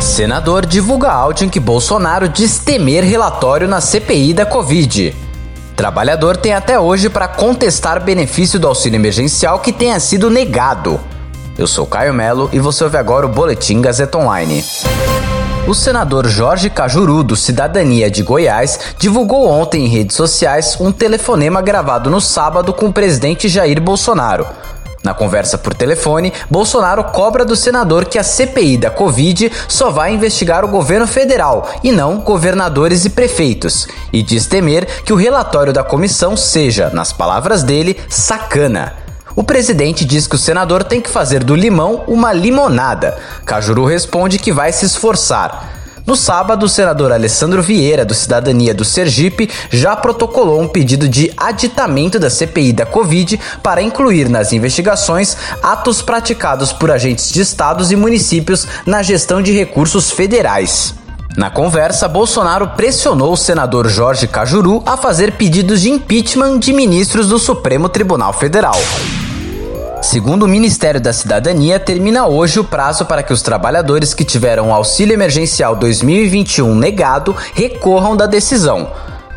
Senador divulga áudio em que Bolsonaro diz temer relatório na CPI da Covid. Trabalhador tem até hoje para contestar benefício do auxílio emergencial que tenha sido negado. Eu sou Caio Melo e você ouve agora o Boletim Gazeta Online. O senador Jorge Cajuru, do Cidadania de Goiás, divulgou ontem em redes sociais um telefonema gravado no sábado com o presidente Jair Bolsonaro. Na conversa por telefone, Bolsonaro cobra do senador que a CPI da Covid só vai investigar o governo federal e não governadores e prefeitos, e diz temer que o relatório da comissão seja, nas palavras dele, sacana. O presidente diz que o senador tem que fazer do limão uma limonada. Cajuru responde que vai se esforçar. No sábado, o senador Alessandro Vieira, do Cidadania do Sergipe, já protocolou um pedido de aditamento da CPI da Covid para incluir nas investigações atos praticados por agentes de estados e municípios na gestão de recursos federais. Na conversa, Bolsonaro pressionou o senador Jorge Cajuru a fazer pedidos de impeachment de ministros do Supremo Tribunal Federal. Segundo o Ministério da Cidadania, termina hoje o prazo para que os trabalhadores que tiveram o auxílio emergencial 2021 negado recorram da decisão.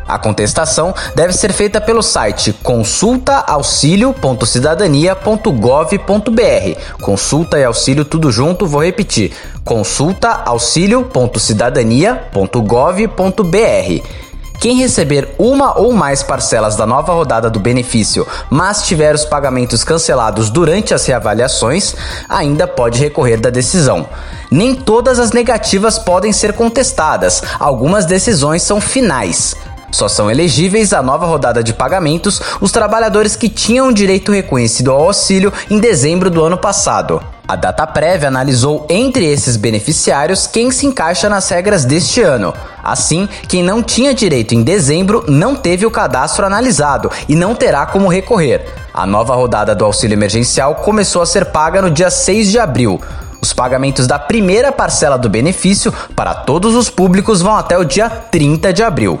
A contestação deve ser feita pelo site consultaauxilio.cidadania.gov.br. Consulta e auxílio tudo junto, vou repetir. consultaauxilio.cidadania.gov.br. Quem receber uma ou mais parcelas da nova rodada do benefício, mas tiver os pagamentos cancelados durante as reavaliações, ainda pode recorrer da decisão. Nem todas as negativas podem ser contestadas, algumas decisões são finais. Só são elegíveis à nova rodada de pagamentos os trabalhadores que tinham direito reconhecido ao auxílio em dezembro do ano passado. A data prévia analisou entre esses beneficiários quem se encaixa nas regras deste ano. Assim, quem não tinha direito em dezembro não teve o cadastro analisado e não terá como recorrer. A nova rodada do auxílio emergencial começou a ser paga no dia 6 de abril. Os pagamentos da primeira parcela do benefício para todos os públicos vão até o dia 30 de abril.